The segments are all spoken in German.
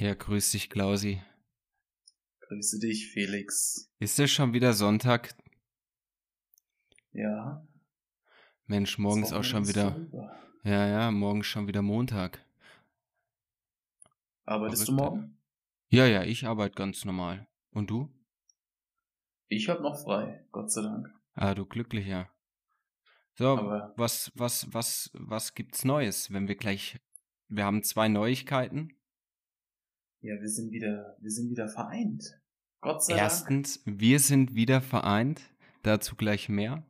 Ja, grüß dich, Klausi. Grüße dich, Felix. Ist es schon wieder Sonntag? Ja. Mensch, morgen ist auch schon wieder. Ja, ja, morgen ist schon wieder Montag. Arbeitest du morgen? Ja, ja, ich arbeite ganz normal. Und du? Ich habe noch frei, Gott sei Dank. Ah, du glücklicher. So, Aber was, was, was, was gibt's Neues, wenn wir gleich. Wir haben zwei Neuigkeiten. Ja, wir sind wieder, wir sind wieder vereint. Gott sei Erstens, Dank. wir sind wieder vereint. Dazu gleich mehr.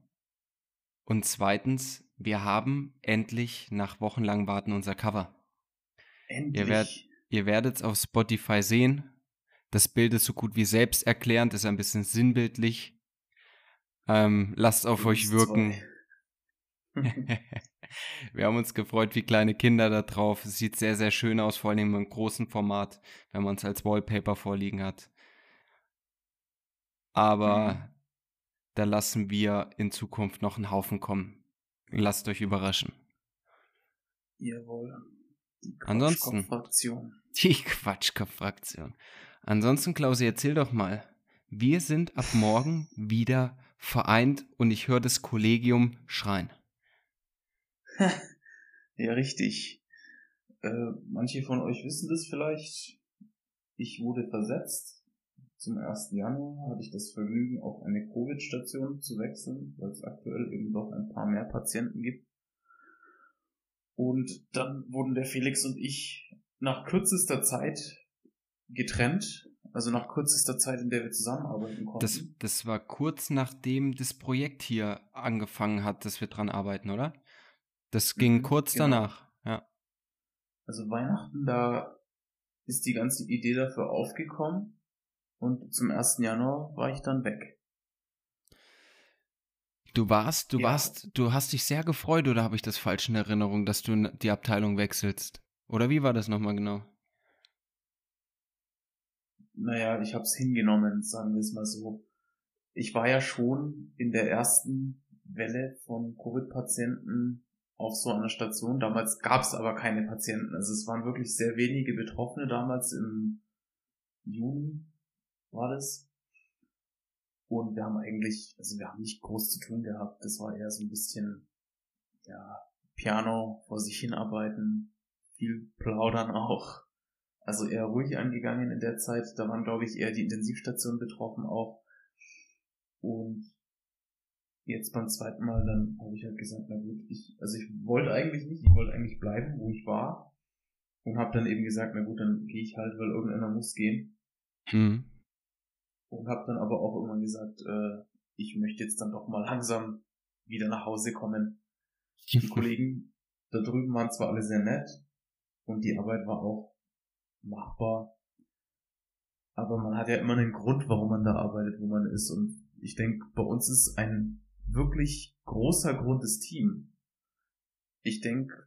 Und zweitens, wir haben endlich nach wochenlangem Warten unser Cover. Endlich. Ihr, werd, ihr werdet es auf Spotify sehen. Das Bild ist so gut wie selbsterklärend, ist ein bisschen sinnbildlich. Ähm, lasst auf euch wirken. Wir haben uns gefreut wie kleine Kinder da drauf. Es sieht sehr, sehr schön aus, vor allem im großen Format, wenn man es als Wallpaper vorliegen hat. Aber mhm. da lassen wir in Zukunft noch einen Haufen kommen. Lasst euch überraschen. Jawohl. Die Quatschkopf-Fraktion. Die Quatschkopf-Fraktion. Ansonsten, Klausi, erzähl doch mal. Wir sind ab morgen wieder vereint und ich höre das Kollegium schreien. Ja, richtig. Äh, manche von euch wissen das vielleicht. Ich wurde versetzt. Zum 1. Januar hatte ich das Vergnügen, auf eine Covid-Station zu wechseln, weil es aktuell eben doch ein paar mehr Patienten gibt. Und dann wurden der Felix und ich nach kürzester Zeit getrennt. Also nach kürzester Zeit, in der wir zusammenarbeiten konnten. Das, das war kurz nachdem das Projekt hier angefangen hat, dass wir dran arbeiten, oder? Das ging mhm, kurz genau. danach, ja. Also Weihnachten, da ist die ganze Idee dafür aufgekommen und zum 1. Januar war ich dann weg. Du warst, du ja. warst, du hast dich sehr gefreut oder habe ich das falsch in Erinnerung, dass du die Abteilung wechselst? Oder wie war das nochmal genau? Naja, ich habe es hingenommen, sagen wir es mal so. Ich war ja schon in der ersten Welle von Covid-Patienten auf so einer Station. Damals gab es aber keine Patienten. Also es waren wirklich sehr wenige Betroffene damals im Juni war das. Und wir haben eigentlich, also wir haben nicht groß zu tun gehabt. Das war eher so ein bisschen, ja, Piano vor sich hinarbeiten, viel plaudern auch. Also eher ruhig angegangen in der Zeit. Da waren, glaube ich, eher die Intensivstationen betroffen auch. Und jetzt beim zweiten Mal, dann habe ich halt gesagt, na gut, ich, also ich wollte eigentlich nicht, ich wollte eigentlich bleiben, wo ich war. Und habe dann eben gesagt, na gut, dann gehe ich halt, weil irgendeiner muss gehen. Mhm. Und habe dann aber auch irgendwann gesagt, äh, ich möchte jetzt dann doch mal langsam wieder nach Hause kommen. Die Kollegen da drüben waren zwar alle sehr nett und die Arbeit war auch machbar, aber man hat ja immer einen Grund, warum man da arbeitet, wo man ist. Und ich denke, bei uns ist ein wirklich großer Grund des Team. Ich denke,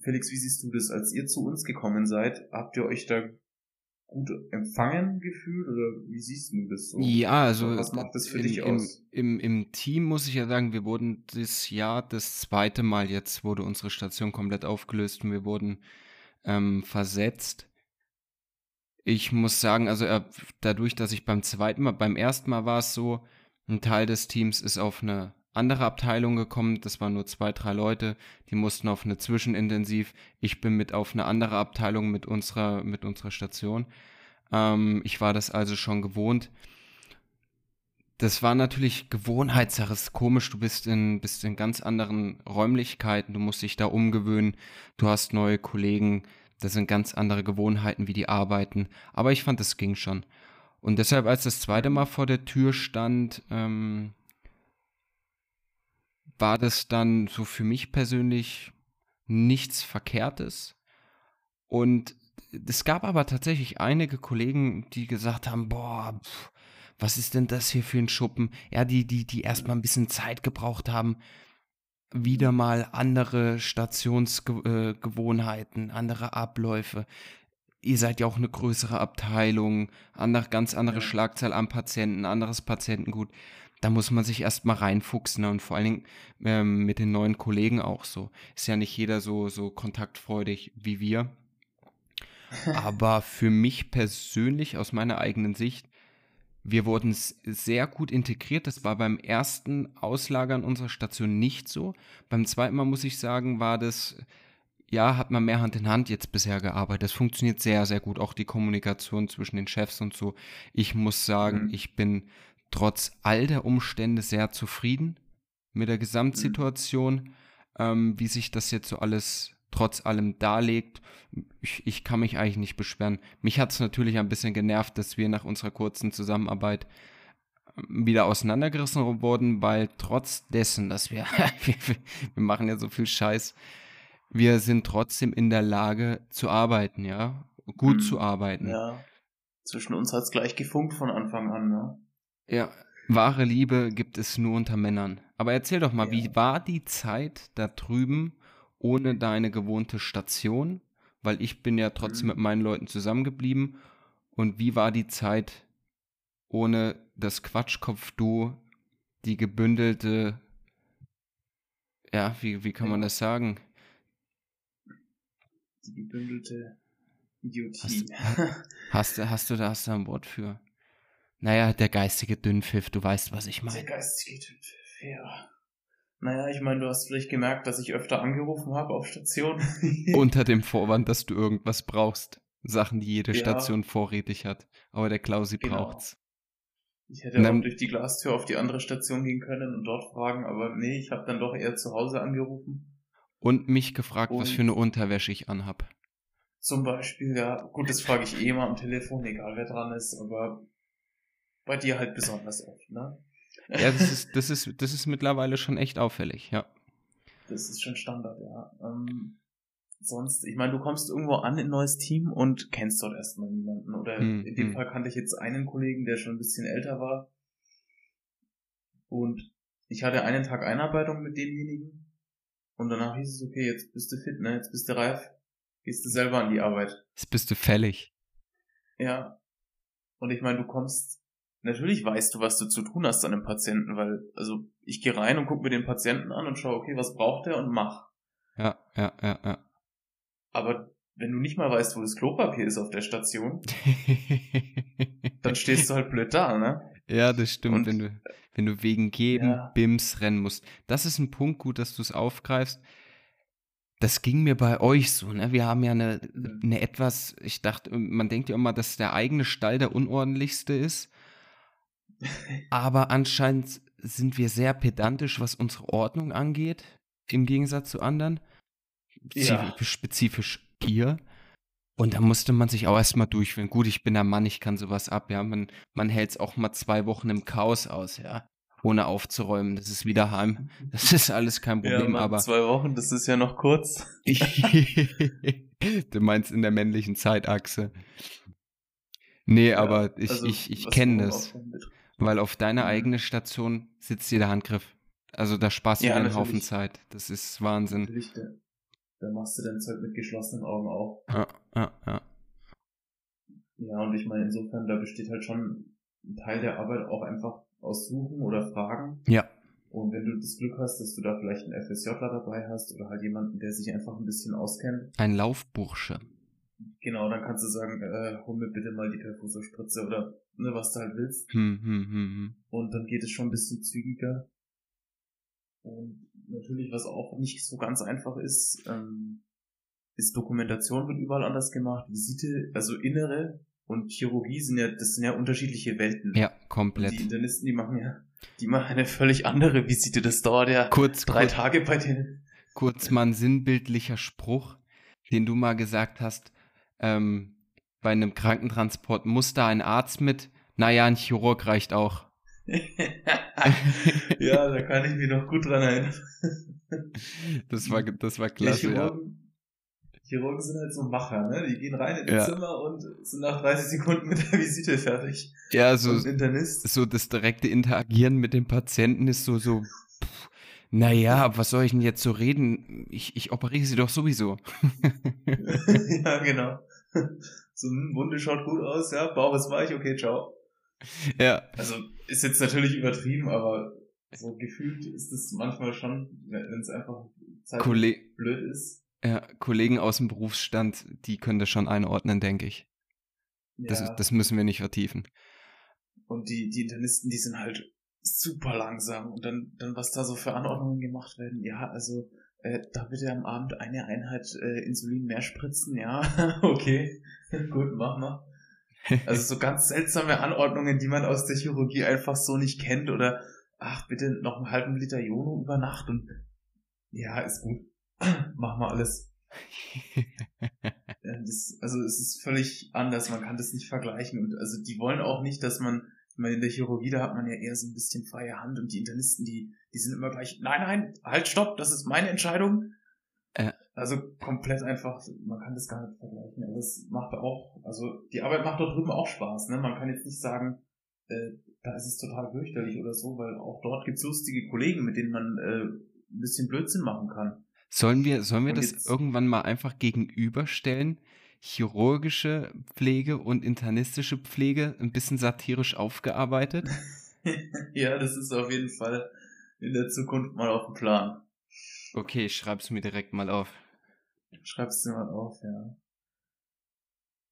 Felix, wie siehst du das? Als ihr zu uns gekommen seid, habt ihr euch da gut empfangen gefühlt oder wie siehst du das so? Ja, also was macht das für in, dich aus? Im, im, Im Team muss ich ja sagen, wir wurden das Jahr das zweite Mal jetzt wurde unsere Station komplett aufgelöst und wir wurden ähm, versetzt. Ich muss sagen, also äh, dadurch, dass ich beim zweiten Mal, beim ersten Mal war es so, ein Teil des Teams ist auf eine andere Abteilung gekommen. Das waren nur zwei, drei Leute. Die mussten auf eine Zwischenintensiv. Ich bin mit auf eine andere Abteilung mit unserer, mit unserer Station. Ähm, ich war das also schon gewohnt. Das war natürlich Gewohnheitssache. Ist komisch. Du bist in, bist in ganz anderen Räumlichkeiten. Du musst dich da umgewöhnen. Du hast neue Kollegen. Das sind ganz andere Gewohnheiten, wie die arbeiten. Aber ich fand, es ging schon. Und deshalb, als das zweite Mal vor der Tür stand, ähm, war das dann so für mich persönlich nichts Verkehrtes. Und es gab aber tatsächlich einige Kollegen, die gesagt haben, boah, pff, was ist denn das hier für ein Schuppen? Ja, die, die, die erstmal ein bisschen Zeit gebraucht haben, wieder mal andere Stationsgewohnheiten, andere Abläufe ihr seid ja auch eine größere Abteilung, andere, ganz andere. Schlagzahl an Patienten, anderes Patientengut. Da muss man sich erstmal reinfuchsen ne? und vor allen Dingen ähm, mit den neuen Kollegen auch so. Ist ja nicht jeder so, so kontaktfreudig wie wir. Aber für mich persönlich, aus meiner eigenen Sicht, wir wurden sehr gut integriert. Das war beim ersten Auslagern unserer Station nicht so. Beim zweiten Mal muss ich sagen, war das, ja, hat man mehr Hand in Hand jetzt bisher gearbeitet. Das funktioniert sehr, sehr gut. Auch die Kommunikation zwischen den Chefs und so. Ich muss sagen, mhm. ich bin trotz all der Umstände sehr zufrieden mit der Gesamtsituation, mhm. ähm, wie sich das jetzt so alles trotz allem darlegt. Ich, ich kann mich eigentlich nicht beschweren. Mich hat es natürlich ein bisschen genervt, dass wir nach unserer kurzen Zusammenarbeit ähm, wieder auseinandergerissen wurden, weil trotz dessen, dass wir, wir machen ja so viel Scheiß, wir sind trotzdem in der Lage zu arbeiten, ja, gut hm, zu arbeiten. Ja, zwischen uns hat es gleich gefunkt von Anfang an, ne? Ja, wahre Liebe gibt es nur unter Männern. Aber erzähl doch mal, ja. wie war die Zeit da drüben ohne deine gewohnte Station, weil ich bin ja trotzdem mhm. mit meinen Leuten zusammengeblieben. Und wie war die Zeit ohne das Quatschkopf-Du, die gebündelte, ja, wie, wie kann man das sagen? Die gebündelte Idiotie. Hast, hast, hast, du da hast du ein Wort für? Naja, der geistige Dünnpfiff, du weißt, was ich meine. Der geistige Dünnpfiff, ja. Naja, ich meine, du hast vielleicht gemerkt, dass ich öfter angerufen habe auf Station. Unter dem Vorwand, dass du irgendwas brauchst. Sachen, die jede ja. Station vorrätig hat. Aber der Klausi genau. braucht's. Ich hätte dann, auch durch die Glastür auf die andere Station gehen können und dort fragen, aber nee, ich habe dann doch eher zu Hause angerufen. Und mich gefragt, und was für eine Unterwäsche ich anhab. Zum Beispiel, ja. Gut, das frage ich eh immer am Telefon, egal wer dran ist, aber bei dir halt besonders oft, ne? Ja, das ist, das ist, das ist mittlerweile schon echt auffällig, ja. Das ist schon Standard, ja. Ähm, sonst, ich meine, du kommst irgendwo an in ein neues Team und kennst dort erstmal niemanden. Oder hm, in dem hm. Fall kannte ich jetzt einen Kollegen, der schon ein bisschen älter war. Und ich hatte einen Tag Einarbeitung mit demjenigen. Und danach hieß es, okay, jetzt bist du fit, ne? Jetzt bist du reif. Gehst du selber an die Arbeit. Jetzt bist du fällig. Ja. Und ich meine, du kommst natürlich weißt du, was du zu tun hast an einem Patienten, weil, also ich gehe rein und gucke mir den Patienten an und schaue, okay, was braucht er und mach. Ja, ja, ja, ja. Aber wenn du nicht mal weißt, wo das Klopapier ist auf der Station, dann stehst du halt blöd da, ne? Ja, das stimmt, und, wenn du, wenn du wegen Geben ja. Bims rennen musst. Das ist ein Punkt, gut, dass du es aufgreifst. Das ging mir bei euch so, ne? Wir haben ja eine, mhm. eine etwas, ich dachte, man denkt ja immer, dass der eigene Stall der unordentlichste ist. Aber anscheinend sind wir sehr pedantisch, was unsere Ordnung angeht, im Gegensatz zu anderen. Ja. Spezifisch hier. Und da musste man sich auch erstmal durchführen. Gut, ich bin der Mann, ich kann sowas ab, ja. Man, man hält es auch mal zwei Wochen im Chaos aus, ja. Ohne aufzuräumen. Das ist wieder heim. Das ist alles kein Problem, ja, aber. Zwei Wochen, das ist ja noch kurz. du meinst in der männlichen Zeitachse. Nee, ja, aber ich, also, ich, ich kenne das. Weil auf deiner mhm. eigenen Station sitzt dir der Handgriff. Also da sparst du ja, den Haufen Zeit. Das ist Wahnsinn. Natürlich, da, machst du dein Zeug mit geschlossenen Augen auch. Ja, ja, ja. Ja, und ich meine, insofern, da besteht halt schon ein Teil der Arbeit auch einfach aus Suchen oder Fragen. Ja. Und wenn du das Glück hast, dass du da vielleicht einen FSJler dabei hast oder halt jemanden, der sich einfach ein bisschen auskennt. Ein Laufbursche. Genau, dann kannst du sagen, äh, hol mir bitte mal die Perfusorspritze oder ne, was du halt willst. Hm, hm, hm, hm. Und dann geht es schon ein bisschen zügiger. Und natürlich, was auch nicht so ganz einfach ist, ähm, ist Dokumentation wird überall anders gemacht. Visite, also innere und Chirurgie sind ja, das sind ja unterschiedliche Welten. Ja, komplett. Und die Internisten, die machen ja, die machen eine völlig andere Visite. Das dauert ja kurz, drei kurz, Tage bei denen. Kurz mal ein sinnbildlicher Spruch, den du mal gesagt hast ähm, bei einem Krankentransport muss da ein Arzt mit. Naja, ein Chirurg reicht auch. ja, da kann ich mich noch gut dran erinnern. das war, das war klasse, ja. Chirurgen, sind halt so Macher, ne? Die gehen rein in das ja. Zimmer und sind nach 30 Sekunden mit der Visite fertig. Ja, so, so das direkte Interagieren mit dem Patienten ist so, so, pff, naja, was soll ich denn jetzt so reden? Ich, ich operiere sie doch sowieso. ja, genau. so, ein hm, Wunde schaut gut aus, ja, Bauch ist weich, okay, ciao. Ja. Also, ist jetzt natürlich übertrieben, aber so gefühlt ist es manchmal schon, wenn es einfach Zeit blöd ist. Ja, Kollegen aus dem Berufsstand, die können das schon einordnen, denke ich. Ja. Das, das müssen wir nicht vertiefen. Und die, die Internisten, die sind halt super langsam. Und dann, dann was da so für Anordnungen gemacht werden. Ja, also äh, da bitte am Abend eine Einheit äh, Insulin mehr spritzen. Ja, okay, gut, mach mal. Also so ganz seltsame Anordnungen, die man aus der Chirurgie einfach so nicht kennt. Oder, ach, bitte noch einen halben Liter Jono über Nacht. Und ja, ist gut. mach mal alles. das, also es ist völlig anders, man kann das nicht vergleichen. Und also die wollen auch nicht, dass man ich meine, in der Chirurgie, da hat man ja eher so ein bisschen freie Hand und die Internisten, die, die sind immer gleich, nein, nein, halt, stopp, das ist meine Entscheidung. Also komplett einfach, man kann das gar nicht vergleichen. Aber es macht auch, also die Arbeit macht dort drüben auch Spaß. Ne? Man kann jetzt nicht sagen, äh, da ist es total fürchterlich oder so, weil auch dort gibt's lustige Kollegen, mit denen man äh, ein bisschen Blödsinn machen kann. Sollen wir, sollen wir das irgendwann mal einfach gegenüberstellen? chirurgische Pflege und internistische Pflege ein bisschen satirisch aufgearbeitet. ja, das ist auf jeden Fall in der Zukunft mal auf dem Plan. Okay, ich schreib's mir direkt mal auf. Schreib's dir mal auf, ja.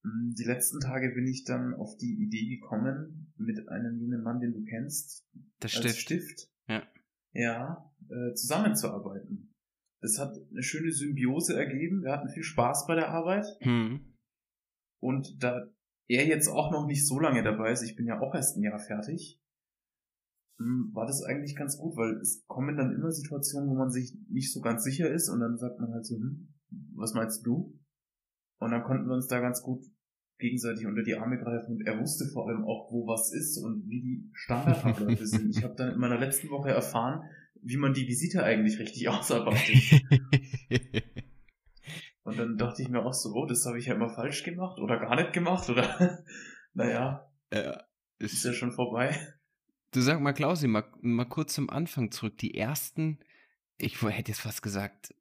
Hm, die letzten Tage bin ich dann auf die Idee gekommen, mit einem jungen Mann, den du kennst, das Stift. Stift ja, ja äh, zusammenzuarbeiten es hat eine schöne Symbiose ergeben. Wir hatten viel Spaß bei der Arbeit. Hm. Und da er jetzt auch noch nicht so lange dabei ist, ich bin ja auch erst ein Jahr fertig, hm, war das eigentlich ganz gut, weil es kommen dann immer Situationen, wo man sich nicht so ganz sicher ist und dann sagt man halt so, hm, was meinst du? Und dann konnten wir uns da ganz gut gegenseitig unter die Arme greifen und er wusste vor allem auch, wo was ist und wie die Standardabläufe sind. Ich habe dann in meiner letzten Woche erfahren, wie man die Visite eigentlich richtig ausarbeitet. und dann dachte ich mir auch so, oh, das habe ich ja immer falsch gemacht oder gar nicht gemacht oder naja, ja, ist, ist ja schon vorbei. Du sag mal, Klausi, mal, mal kurz zum Anfang zurück. Die ersten, ich hätte jetzt fast gesagt,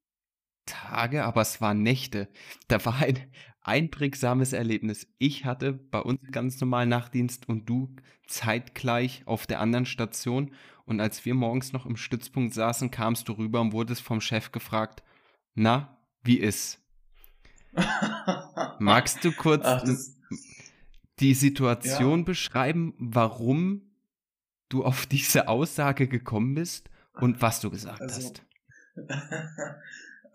Tage, aber es waren Nächte. Da war ein einprägsames Erlebnis. Ich hatte bei uns ganz normal Nachtdienst und du zeitgleich auf der anderen Station. Und als wir morgens noch im Stützpunkt saßen, kamst du rüber und wurdest vom Chef gefragt, na, wie ist? Magst du kurz Ach, die Situation ja. beschreiben, warum du auf diese Aussage gekommen bist und was du gesagt also, hast?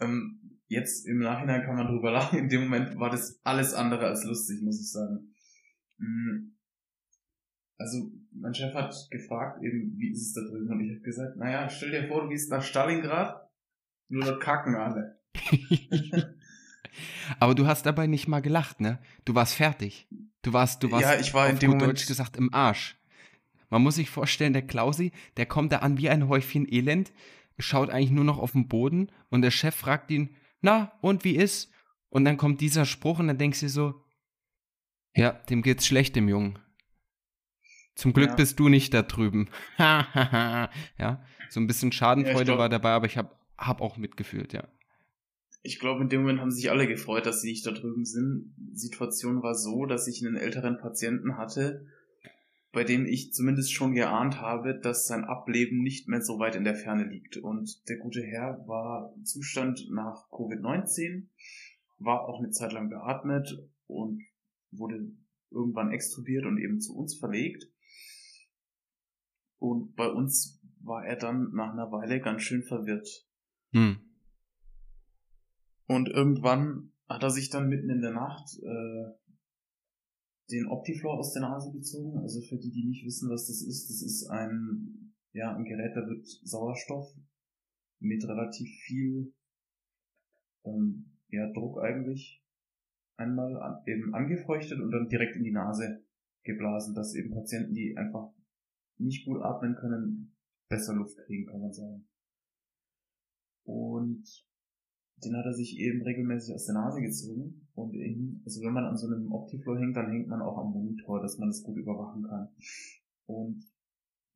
ähm, jetzt im Nachhinein kann man drüber lachen. In dem Moment war das alles andere als lustig, muss ich sagen. Mm, also mein Chef hat gefragt, eben, wie ist es da drüben? Und ich habe gesagt, naja, stell dir vor, du gehst nach Stalingrad, nur dort kacken alle. Aber du hast dabei nicht mal gelacht, ne? Du warst fertig. Du warst, du warst ja, ich war auf in dem Moment Deutsch gesagt im Arsch. Man muss sich vorstellen, der Klausi, der kommt da an wie ein Häufchen Elend, schaut eigentlich nur noch auf den Boden und der Chef fragt ihn, na, und wie ist? Und dann kommt dieser Spruch und dann denkst du so, ja, dem geht's schlecht, dem Jungen. Zum Glück ja. bist du nicht da drüben. ja, so ein bisschen Schadenfreude ja, glaub, war dabei, aber ich habe hab auch mitgefühlt, ja. Ich glaube, in dem Moment haben sich alle gefreut, dass sie nicht da drüben sind. Die Situation war so, dass ich einen älteren Patienten hatte, bei dem ich zumindest schon geahnt habe, dass sein Ableben nicht mehr so weit in der Ferne liegt. Und der gute Herr war im Zustand nach Covid-19, war auch eine Zeit lang beatmet und wurde irgendwann extubiert und eben zu uns verlegt. Und bei uns war er dann nach einer Weile ganz schön verwirrt. Hm. Und irgendwann hat er sich dann mitten in der Nacht äh, den Optifloor aus der Nase gezogen. Also für die, die nicht wissen, was das ist, das ist ein, ja, ein Gerät, da wird Sauerstoff mit relativ viel ähm, ja, Druck eigentlich einmal an, eben angefeuchtet und dann direkt in die Nase geblasen, dass eben Patienten, die einfach nicht gut atmen können, besser Luft kriegen, kann man sagen. Und den hat er sich eben regelmäßig aus der Nase gezogen. Und in, also wenn man an so einem Optifloor hängt, dann hängt man auch am Monitor, dass man das gut überwachen kann. Und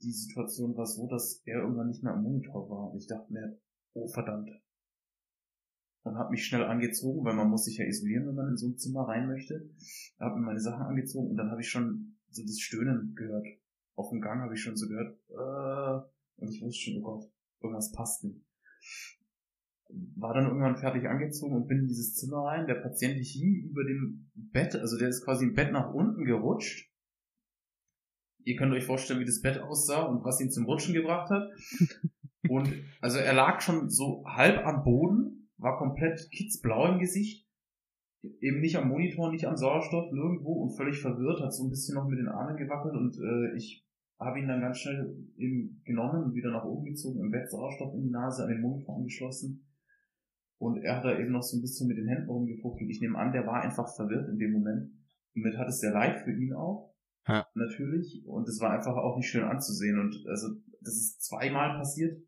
die Situation war so, dass er irgendwann nicht mehr am Monitor war. Und ich dachte mir, oh verdammt. Und habe mich schnell angezogen, weil man muss sich ja isolieren, wenn man in so ein Zimmer rein möchte. Habe mir meine Sachen angezogen und dann habe ich schon so das Stöhnen gehört auf dem Gang habe ich schon so gehört, äh, und ich wusste schon, oh Gott, irgendwas passt nicht. War dann irgendwann fertig angezogen und bin in dieses Zimmer rein. Der Patient hing über dem Bett, also der ist quasi im Bett nach unten gerutscht. Ihr könnt euch vorstellen, wie das Bett aussah und was ihn zum Rutschen gebracht hat. Und also er lag schon so halb am Boden, war komplett kitzblau im Gesicht, eben nicht am Monitor, nicht am Sauerstoff, nirgendwo und völlig verwirrt, hat so ein bisschen noch mit den Armen gewackelt und äh, ich habe ihn dann ganz schnell eben genommen und wieder nach oben gezogen, im Bett Sauerstoff in die Nase, an den Monitor angeschlossen. Und er hat da eben noch so ein bisschen mit den Händen rumgefuchtelt. Ich nehme an, der war einfach verwirrt in dem Moment. Und mit hat es sehr leid für ihn auch. Ja. Natürlich. Und es war einfach auch nicht schön anzusehen. Und also, das ist zweimal passiert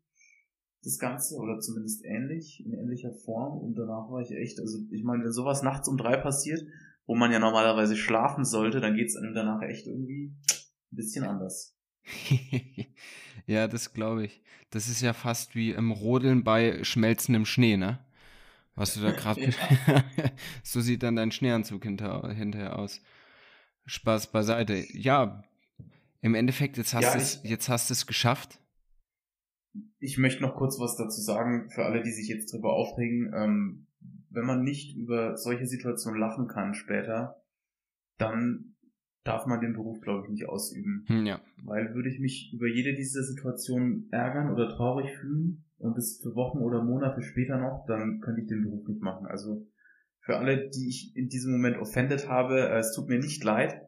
das Ganze, oder zumindest ähnlich, in ähnlicher Form. Und danach war ich echt, also ich meine, wenn sowas nachts um drei passiert, wo man ja normalerweise schlafen sollte, dann geht's einem danach echt irgendwie ein bisschen anders. ja, das glaube ich. Das ist ja fast wie im Rodeln bei schmelzendem Schnee, ne? Was du da gerade. ja. so sieht dann dein Schneeanzug hinter, hinterher aus. Spaß beiseite. Ja, im Endeffekt, jetzt hast ja, du jetzt hast du es geschafft ich möchte noch kurz was dazu sagen, für alle, die sich jetzt drüber aufregen. Ähm, wenn man nicht über solche Situationen lachen kann später, dann darf man den Beruf, glaube ich, nicht ausüben. Hm, ja. Weil würde ich mich über jede dieser Situationen ärgern oder traurig fühlen und es für Wochen oder Monate später noch, dann könnte ich den Beruf nicht machen. Also für alle, die ich in diesem Moment offended habe, äh, es tut mir nicht leid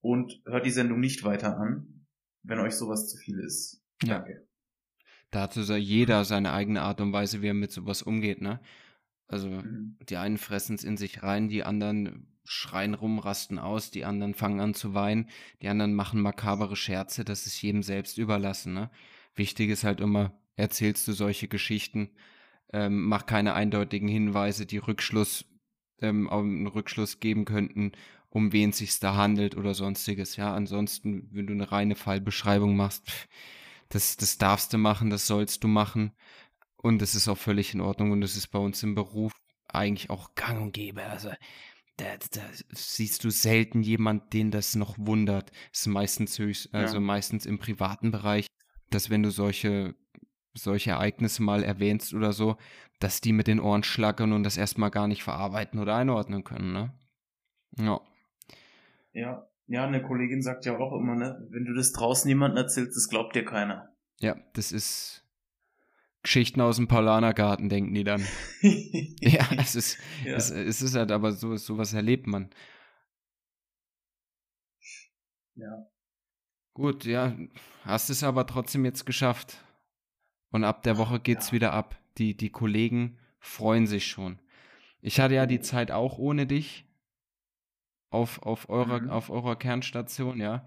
und hört die Sendung nicht weiter an, wenn euch sowas zu viel ist. Ja. Danke da hat so jeder seine eigene Art und Weise, wie er mit sowas umgeht, ne? Also mhm. die einen fressen es in sich rein, die anderen schreien rum, rasten aus, die anderen fangen an zu weinen, die anderen machen makabere Scherze, das ist jedem selbst überlassen, ne? Wichtig ist halt immer, erzählst du solche Geschichten, ähm, mach keine eindeutigen Hinweise, die Rückschluss, ähm, einen Rückschluss geben könnten, um wen es sich da handelt oder sonstiges, ja. Ansonsten, wenn du eine reine Fallbeschreibung machst, pff, das, das darfst du machen, das sollst du machen. Und das ist auch völlig in Ordnung. Und das ist bei uns im Beruf eigentlich auch gang und gäbe. Also da, da siehst du selten jemand, den das noch wundert. Das ist meistens höchst, also ja. meistens im privaten Bereich, dass wenn du solche, solche Ereignisse mal erwähnst oder so, dass die mit den Ohren schlackern und das erstmal gar nicht verarbeiten oder einordnen können, ne? Ja. Ja, ja, eine Kollegin sagt ja auch immer, ne, wenn du das draußen jemandem erzählst, das glaubt dir keiner. Ja, das ist Geschichten aus dem Paulanergarten, denken die dann. ja, es ist, ja. Es, es, ist halt aber so, sowas erlebt man. Ja. Gut, ja, hast es aber trotzdem jetzt geschafft. Und ab der Woche geht's ja. wieder ab. Die, die Kollegen freuen sich schon. Ich hatte ja die oh. Zeit auch ohne dich auf, auf, eurer, mhm. auf eurer Kernstation, ja.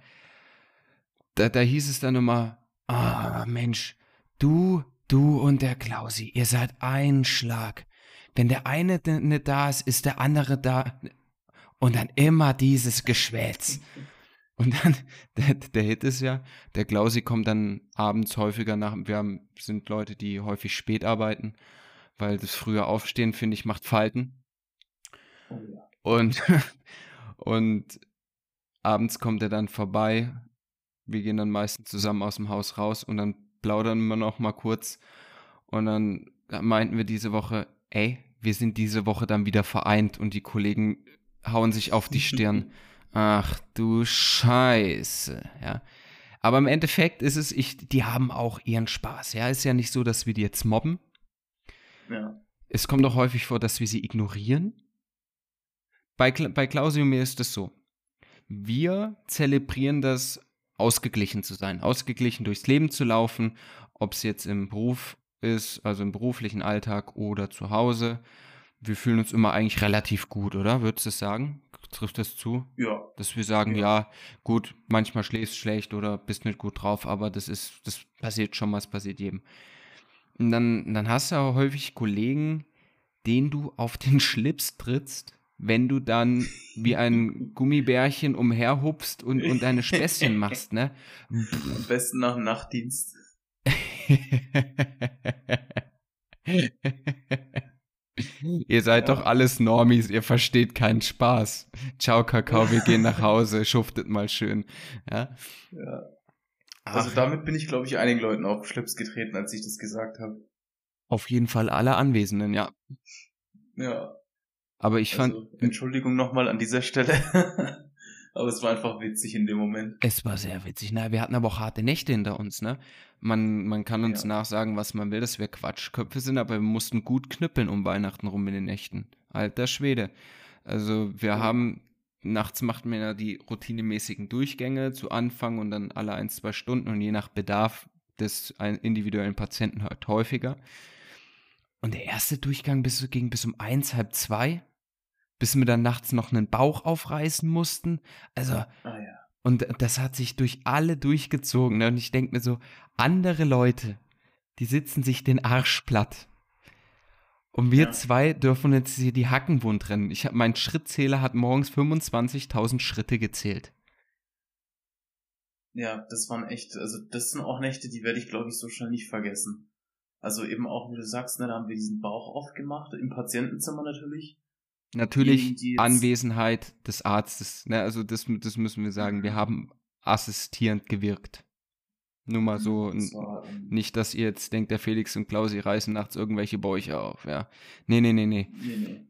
Da, da hieß es dann immer, ah, Mensch, du, du und der Klausi, ihr seid ein Schlag. Wenn der eine nicht da ist, ist der andere da. Und dann immer dieses Geschwätz. Und dann, der, der Hit ist ja, der Klausi kommt dann abends häufiger nach, wir haben, sind Leute, die häufig spät arbeiten, weil das frühe Aufstehen, finde ich, macht Falten. Oh ja. Und und abends kommt er dann vorbei. Wir gehen dann meistens zusammen aus dem Haus raus und dann plaudern wir noch mal kurz. Und dann meinten wir diese Woche, ey, wir sind diese Woche dann wieder vereint und die Kollegen hauen sich auf die Stirn. Ach du Scheiße, ja. Aber im Endeffekt ist es, ich, die haben auch ihren Spaß, ja. Ist ja nicht so, dass wir die jetzt mobben. Ja. Es kommt auch häufig vor, dass wir sie ignorieren. Bei, bei Klaus und mir ist es so. Wir zelebrieren das, ausgeglichen zu sein, ausgeglichen durchs Leben zu laufen, ob es jetzt im Beruf ist, also im beruflichen Alltag oder zu Hause. Wir fühlen uns immer eigentlich relativ gut, oder? Würdest du es sagen? Trifft das zu? Ja. Dass wir sagen, ja, ja gut, manchmal schläfst du schlecht oder bist nicht gut drauf, aber das ist, das passiert schon mal, es passiert jedem. Und dann, dann hast du auch häufig Kollegen, denen du auf den Schlips trittst, wenn du dann wie ein Gummibärchen umherhupst und, und deine Späßchen machst, ne? Am besten nach dem Nachtdienst. ihr seid ja. doch alles Normis, ihr versteht keinen Spaß. Ciao, Kakao, wir gehen nach Hause, schuftet mal schön. Ja. ja. Also Ach. damit bin ich, glaube ich, einigen Leuten auf Schlips getreten, als ich das gesagt habe. Auf jeden Fall alle Anwesenden, ja. Ja. Aber ich also, fand. Entschuldigung nochmal an dieser Stelle. aber es war einfach witzig in dem Moment. Es war sehr witzig. Na, wir hatten aber auch harte Nächte hinter uns, ne? Man, man kann uns ja. nachsagen, was man will, dass wir Quatschköpfe sind, aber wir mussten gut knüppeln um Weihnachten rum in den Nächten. Alter Schwede. Also wir ja. haben, nachts macht man ja die routinemäßigen Durchgänge zu Anfang und dann alle ein, zwei Stunden und je nach Bedarf des individuellen Patienten halt häufiger. Und der erste Durchgang bis, ging bis um eins, halb zwei, bis wir dann nachts noch einen Bauch aufreißen mussten. Also, ah, ja. und das hat sich durch alle durchgezogen. Ne? Und ich denke mir so, andere Leute, die sitzen sich den Arsch platt. Und wir ja. zwei dürfen jetzt hier die Hacken wund rennen. Ich hab, mein Schrittzähler hat morgens 25.000 Schritte gezählt. Ja, das waren echt, also das sind auch Nächte, die werde ich glaube ich so schnell nicht vergessen. Also eben auch, wie du sagst, ne, da haben wir diesen Bauch aufgemacht, im Patientenzimmer natürlich. Natürlich Anwesenheit des Arztes, ne, also das, das müssen wir sagen, wir mhm. haben assistierend gewirkt. Nur mal so, das war, ähm, nicht, dass ihr jetzt denkt, der Felix und Klausi reißen nachts irgendwelche Bäuche auf, ja. Nee, nee, nee, nee. Nee, nee.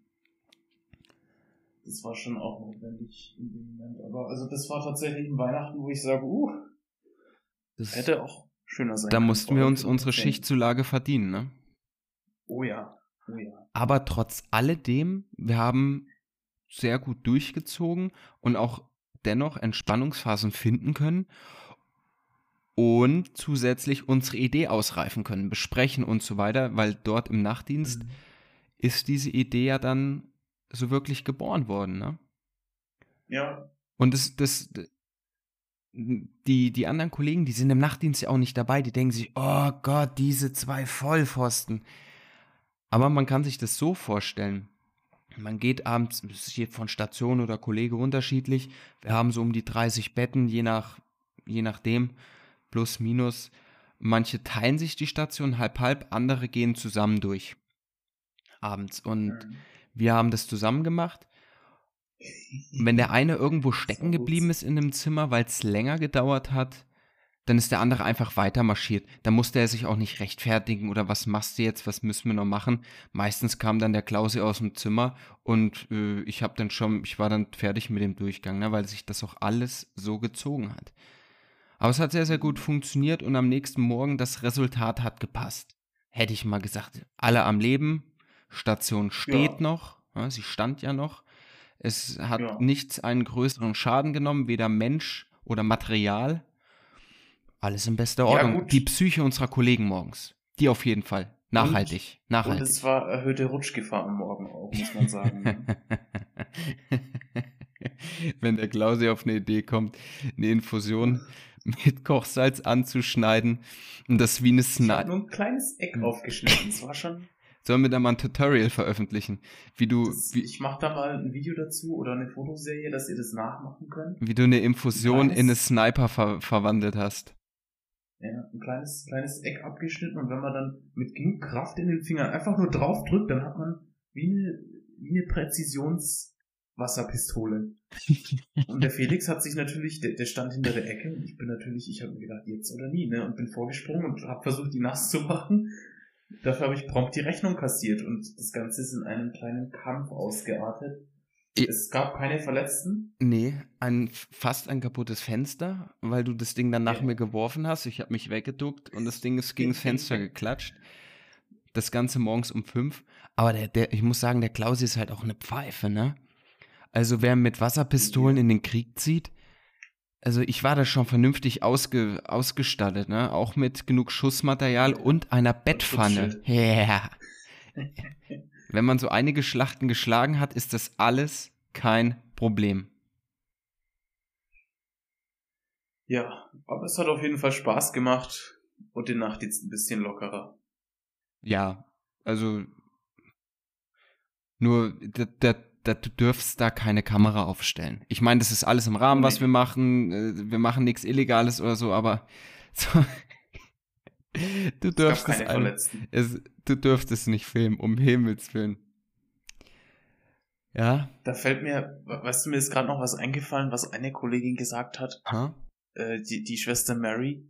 Das war schon auch notwendig in dem Moment. Aber also das war tatsächlich ein Weihnachten, wo ich sage, uh, das hätte auch schöner sein Da mussten wir uns unsere Schichtzulage verdienen, ne? Oh ja, oh ja. Aber trotz alledem, wir haben sehr gut durchgezogen und auch dennoch Entspannungsphasen finden können und zusätzlich unsere Idee ausreifen können, besprechen und so weiter, weil dort im Nachtdienst mhm. ist diese Idee ja dann so wirklich geboren worden, ne? Ja. Und das, das, die, die anderen Kollegen, die sind im Nachtdienst ja auch nicht dabei, die denken sich, oh Gott, diese zwei Vollpfosten. Aber man kann sich das so vorstellen. Man geht abends, das ist von Station oder Kollege unterschiedlich. Wir haben so um die 30 Betten, je nach, je nachdem plus minus. Manche teilen sich die Station halb halb, andere gehen zusammen durch abends. Und mhm. wir haben das zusammen gemacht. Wenn der eine irgendwo stecken geblieben ist in einem Zimmer, weil es länger gedauert hat, dann ist der andere einfach weiter marschiert. Da musste er sich auch nicht rechtfertigen oder was machst du jetzt, was müssen wir noch machen. Meistens kam dann der Klausi aus dem Zimmer und äh, ich habe dann schon, ich war dann fertig mit dem Durchgang, ne, weil sich das auch alles so gezogen hat. Aber es hat sehr, sehr gut funktioniert und am nächsten Morgen das Resultat hat gepasst. Hätte ich mal gesagt, alle am Leben, Station steht ja. noch, ja, sie stand ja noch. Es hat ja. nichts einen größeren Schaden genommen, weder Mensch oder Material. Alles in bester Ordnung. Die Psyche unserer Kollegen morgens. Die auf jeden Fall. Nachhaltig. Und, nachhaltig. Und es war erhöhte Rutschgefahr am Morgen auch, muss man sagen. Wenn der Klausi auf eine Idee kommt, eine Infusion mit Kochsalz anzuschneiden und das wie eine Sniper. Ich nur ein kleines Eck aufgeschnitten, das war schon. Sollen wir da mal ein Tutorial veröffentlichen? Wie du. Das, wie, ich mach da mal ein Video dazu oder eine Fotoserie, dass ihr das nachmachen könnt. Wie du eine Infusion in eine Sniper ver verwandelt hast. Ja, ein kleines, kleines Eck abgeschnitten und wenn man dann mit genug Kraft in den Fingern einfach nur drauf drückt, dann hat man wie eine, wie eine Präzisions- Wasserpistole. und der Felix hat sich natürlich, der, der stand hinter der Ecke und ich bin natürlich, ich habe mir gedacht, jetzt oder nie, ne? Und bin vorgesprungen und habe versucht, die nass zu machen. Dafür habe ich prompt die Rechnung kassiert und das Ganze ist in einem kleinen Kampf ausgeartet. Es gab keine Verletzten? Nee, ein, fast ein kaputtes Fenster, weil du das Ding dann nach ja. mir geworfen hast. Ich habe mich weggeduckt und das Ding ist gegen das Fenster geklatscht. Das Ganze morgens um fünf. Aber der, der, ich muss sagen, der Klausi ist halt auch eine Pfeife, ne? Also wer mit Wasserpistolen in den Krieg zieht, also ich war da schon vernünftig ausge, ausgestattet, ne? Auch mit genug Schussmaterial und einer Bettpfanne. Ja. Yeah. Wenn man so einige Schlachten geschlagen hat, ist das alles kein Problem. Ja, aber es hat auf jeden Fall Spaß gemacht und die Nacht jetzt ein bisschen lockerer. Ja, also nur der, der da, du dürfst da keine Kamera aufstellen. Ich meine, das ist alles im Rahmen, was wir machen. Äh, wir machen nichts Illegales oder so, aber so, du dürfst es, es, du dürftest nicht filmen, um Himmels Willen. Ja. Da fällt mir, weißt du, mir ist gerade noch was eingefallen, was eine Kollegin gesagt hat. Äh, die, die Schwester Mary,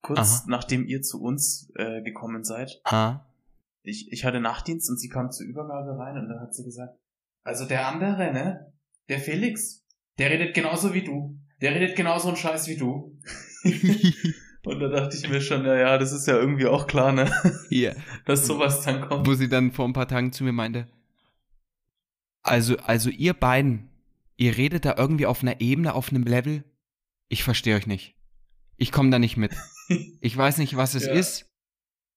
kurz Aha. nachdem ihr zu uns äh, gekommen seid. Ha? ich, ich hatte Nachtdienst und sie kam zur Übergabe rein und dann hat sie gesagt, also der andere, ne? Der Felix, der redet genauso wie du. Der redet genauso einen Scheiß wie du. und da dachte ich mir schon, ja, ja, das ist ja irgendwie auch klar, ne? Ja. Dass sowas dann kommt. Wo sie dann vor ein paar Tagen zu mir meinte, also, also ihr beiden, ihr redet da irgendwie auf einer Ebene, auf einem Level, ich verstehe euch nicht. Ich komme da nicht mit. Ich weiß nicht, was es ja. ist.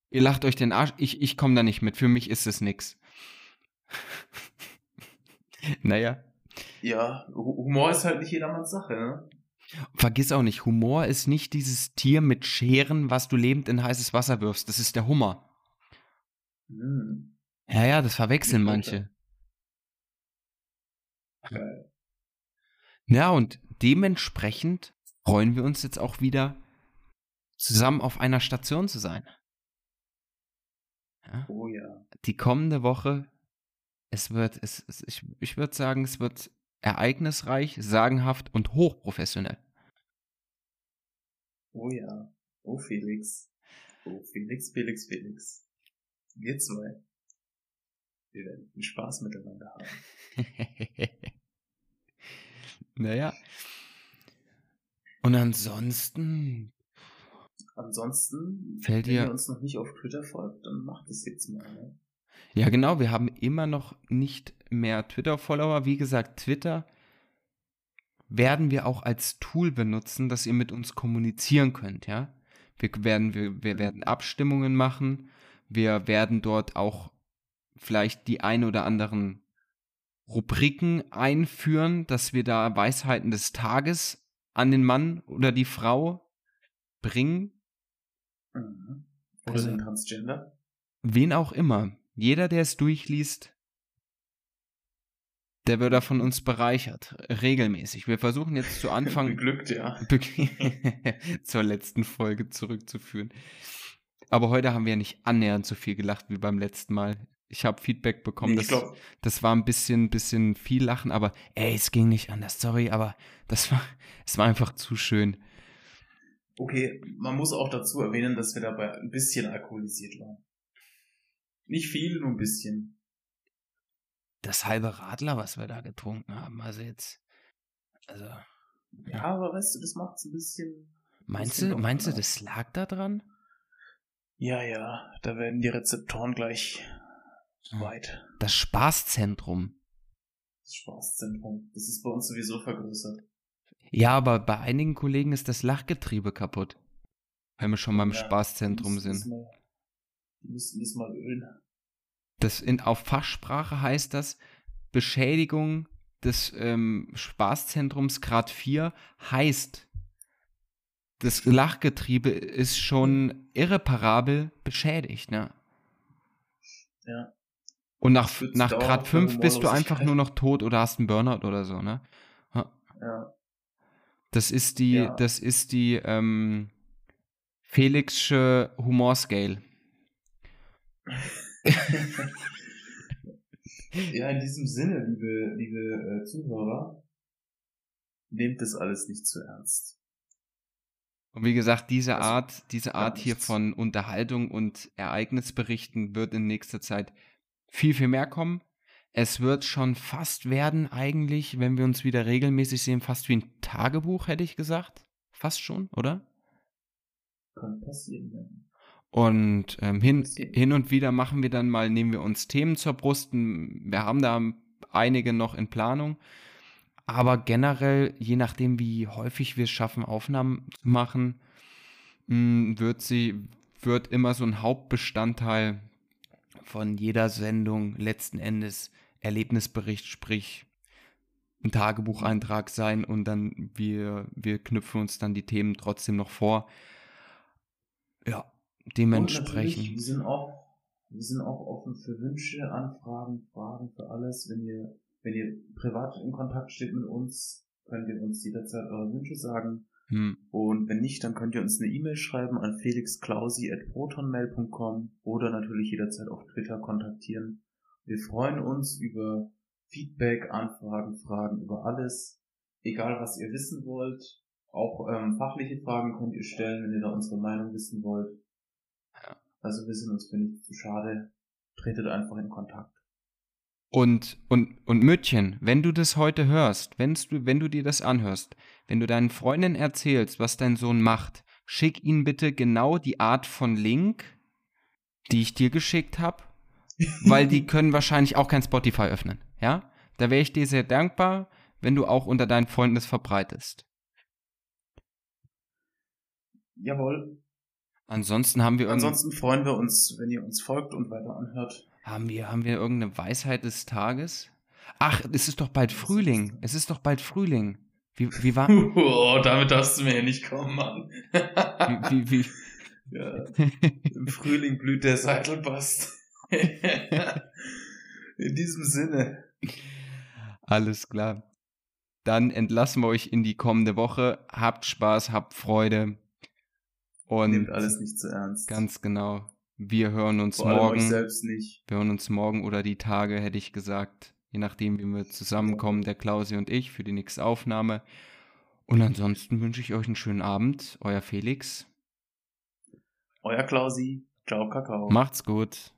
Ihr lacht euch den Arsch. Ich, ich komme da nicht mit. Für mich ist es nix. naja. Ja, Humor ist halt nicht jedermanns Sache, ne? Vergiss auch nicht, Humor ist nicht dieses Tier mit Scheren, was du lebend in heißes Wasser wirfst. Das ist der Hummer. Hm. Ja, ja, das verwechseln manche. Geil. Ja, und dementsprechend freuen wir uns jetzt auch wieder, zusammen auf einer Station zu sein. Ja? Oh ja. Die kommende Woche, es wird, es, es ich, ich würde sagen, es wird ereignisreich, sagenhaft und hochprofessionell. Oh ja. Oh Felix. Oh Felix, Felix, Felix. Wir zwei. Wir werden viel Spaß miteinander haben. naja. Und ansonsten. Ansonsten, fällt wenn ihr ihr uns noch nicht auf Twitter folgt, dann macht es jetzt mal. Ne? Ja, genau. Wir haben immer noch nicht mehr Twitter-Follower. Wie gesagt, Twitter werden wir auch als Tool benutzen, dass ihr mit uns kommunizieren könnt, ja. Wir werden, wir, wir werden Abstimmungen machen. Wir werden dort auch vielleicht die ein oder anderen Rubriken einführen, dass wir da Weisheiten des Tages an den Mann oder die Frau bringen. Mhm. Oder also, den Transgender. Wen auch immer. Jeder, der es durchliest, der wird da von uns bereichert. Regelmäßig. Wir versuchen jetzt zu Anfang. Beglückt, ja. zur letzten Folge zurückzuführen. Aber heute haben wir ja nicht annähernd so viel gelacht wie beim letzten Mal. Ich habe Feedback bekommen, nee, das, das war ein bisschen, bisschen viel Lachen, aber ey, es ging nicht anders, sorry, aber das war, es war einfach zu schön. Okay, man muss auch dazu erwähnen, dass wir dabei ein bisschen alkoholisiert waren. Nicht viel, nur ein bisschen. Das halbe Radler, was wir da getrunken haben, also jetzt, also. Ja, aber weißt du, das macht es ein bisschen. Meinst du, meinst du, das lag da dran? Ja, ja, da werden die Rezeptoren gleich weit. Das Spaßzentrum. Das Spaßzentrum. Das ist bei uns sowieso vergrößert. Ja, aber bei einigen Kollegen ist das Lachgetriebe kaputt. Wenn wir schon beim ja, Spaßzentrum sind. Mal, die müssen das mal ölen. Das in, auf Fachsprache heißt das Beschädigung des ähm, Spaßzentrums Grad 4 heißt, das Lachgetriebe ist schon irreparabel beschädigt, ne? Ja. Und nach, nach Grad 5 bist du einfach nur noch tot oder hast einen Burnout oder so, ne? Ja. Das ist die, ja. das ist die ähm, Felixsche Humorscale. ja, in diesem Sinne, liebe, liebe äh, Zuhörer, nehmt das alles nicht zu ernst. Und wie gesagt, diese also, Art, diese Art hier von Unterhaltung und Ereignisberichten wird in nächster Zeit viel, viel mehr kommen. Es wird schon fast werden, eigentlich, wenn wir uns wieder regelmäßig sehen, fast wie ein Tagebuch, hätte ich gesagt. Fast schon, oder? Kann passieren, ja. Und ähm, hin, hin und wieder machen wir dann mal, nehmen wir uns Themen zur Brust. Wir haben da einige noch in Planung. Aber generell, je nachdem, wie häufig wir es schaffen, Aufnahmen zu machen, wird sie, wird immer so ein Hauptbestandteil von jeder Sendung letzten Endes Erlebnisbericht, sprich ein Tagebucheintrag sein und dann wir, wir knüpfen uns dann die Themen trotzdem noch vor. Ja, dementsprechend. wir sind auch, wir sind auch offen für Wünsche, Anfragen, Fragen, für alles. Wenn ihr, wenn ihr privat in Kontakt steht mit uns, könnt ihr uns jederzeit eure Wünsche sagen. Hm. Und wenn nicht, dann könnt ihr uns eine E-Mail schreiben an felixklausi.protonmail.com oder natürlich jederzeit auf Twitter kontaktieren. Wir freuen uns über Feedback, Anfragen, Fragen, über alles. Egal, was ihr wissen wollt. Auch ähm, fachliche Fragen könnt ihr stellen, wenn ihr da unsere Meinung wissen wollt. Also wir sind uns für nichts zu schade. tretet einfach in Kontakt. Und, und, und Müttchen, wenn du das heute hörst, wenn du, wenn du dir das anhörst, wenn du deinen Freundinnen erzählst, was dein Sohn macht, schick ihnen bitte genau die Art von Link, die ich dir geschickt habe, weil die können wahrscheinlich auch kein Spotify öffnen, ja? Da wäre ich dir sehr dankbar, wenn du auch unter deinen Freunden es verbreitest. Jawohl. Ansonsten haben wir Ansonsten freuen wir uns, wenn ihr uns folgt und weiter anhört. Haben wir, haben wir irgendeine Weisheit des Tages? Ach, es ist doch bald Frühling. Es ist doch bald Frühling. Wie, wie war. Oh, damit darfst du mir ja nicht kommen, Mann. wie, wie, wie. Ja, Im Frühling blüht der Seidelbast. In diesem Sinne. Alles klar. Dann entlassen wir euch in die kommende Woche. Habt Spaß, habt Freude. Und Nehmt alles nicht zu ernst. Ganz genau. Wir hören uns Vor morgen. Euch selbst nicht. Wir hören uns morgen oder die Tage, hätte ich gesagt. Je nachdem, wie wir zusammenkommen, der Klausi und ich, für die nächste Aufnahme. Und ansonsten wünsche ich euch einen schönen Abend. Euer Felix. Euer Klausi. Ciao, Kakao. Macht's gut.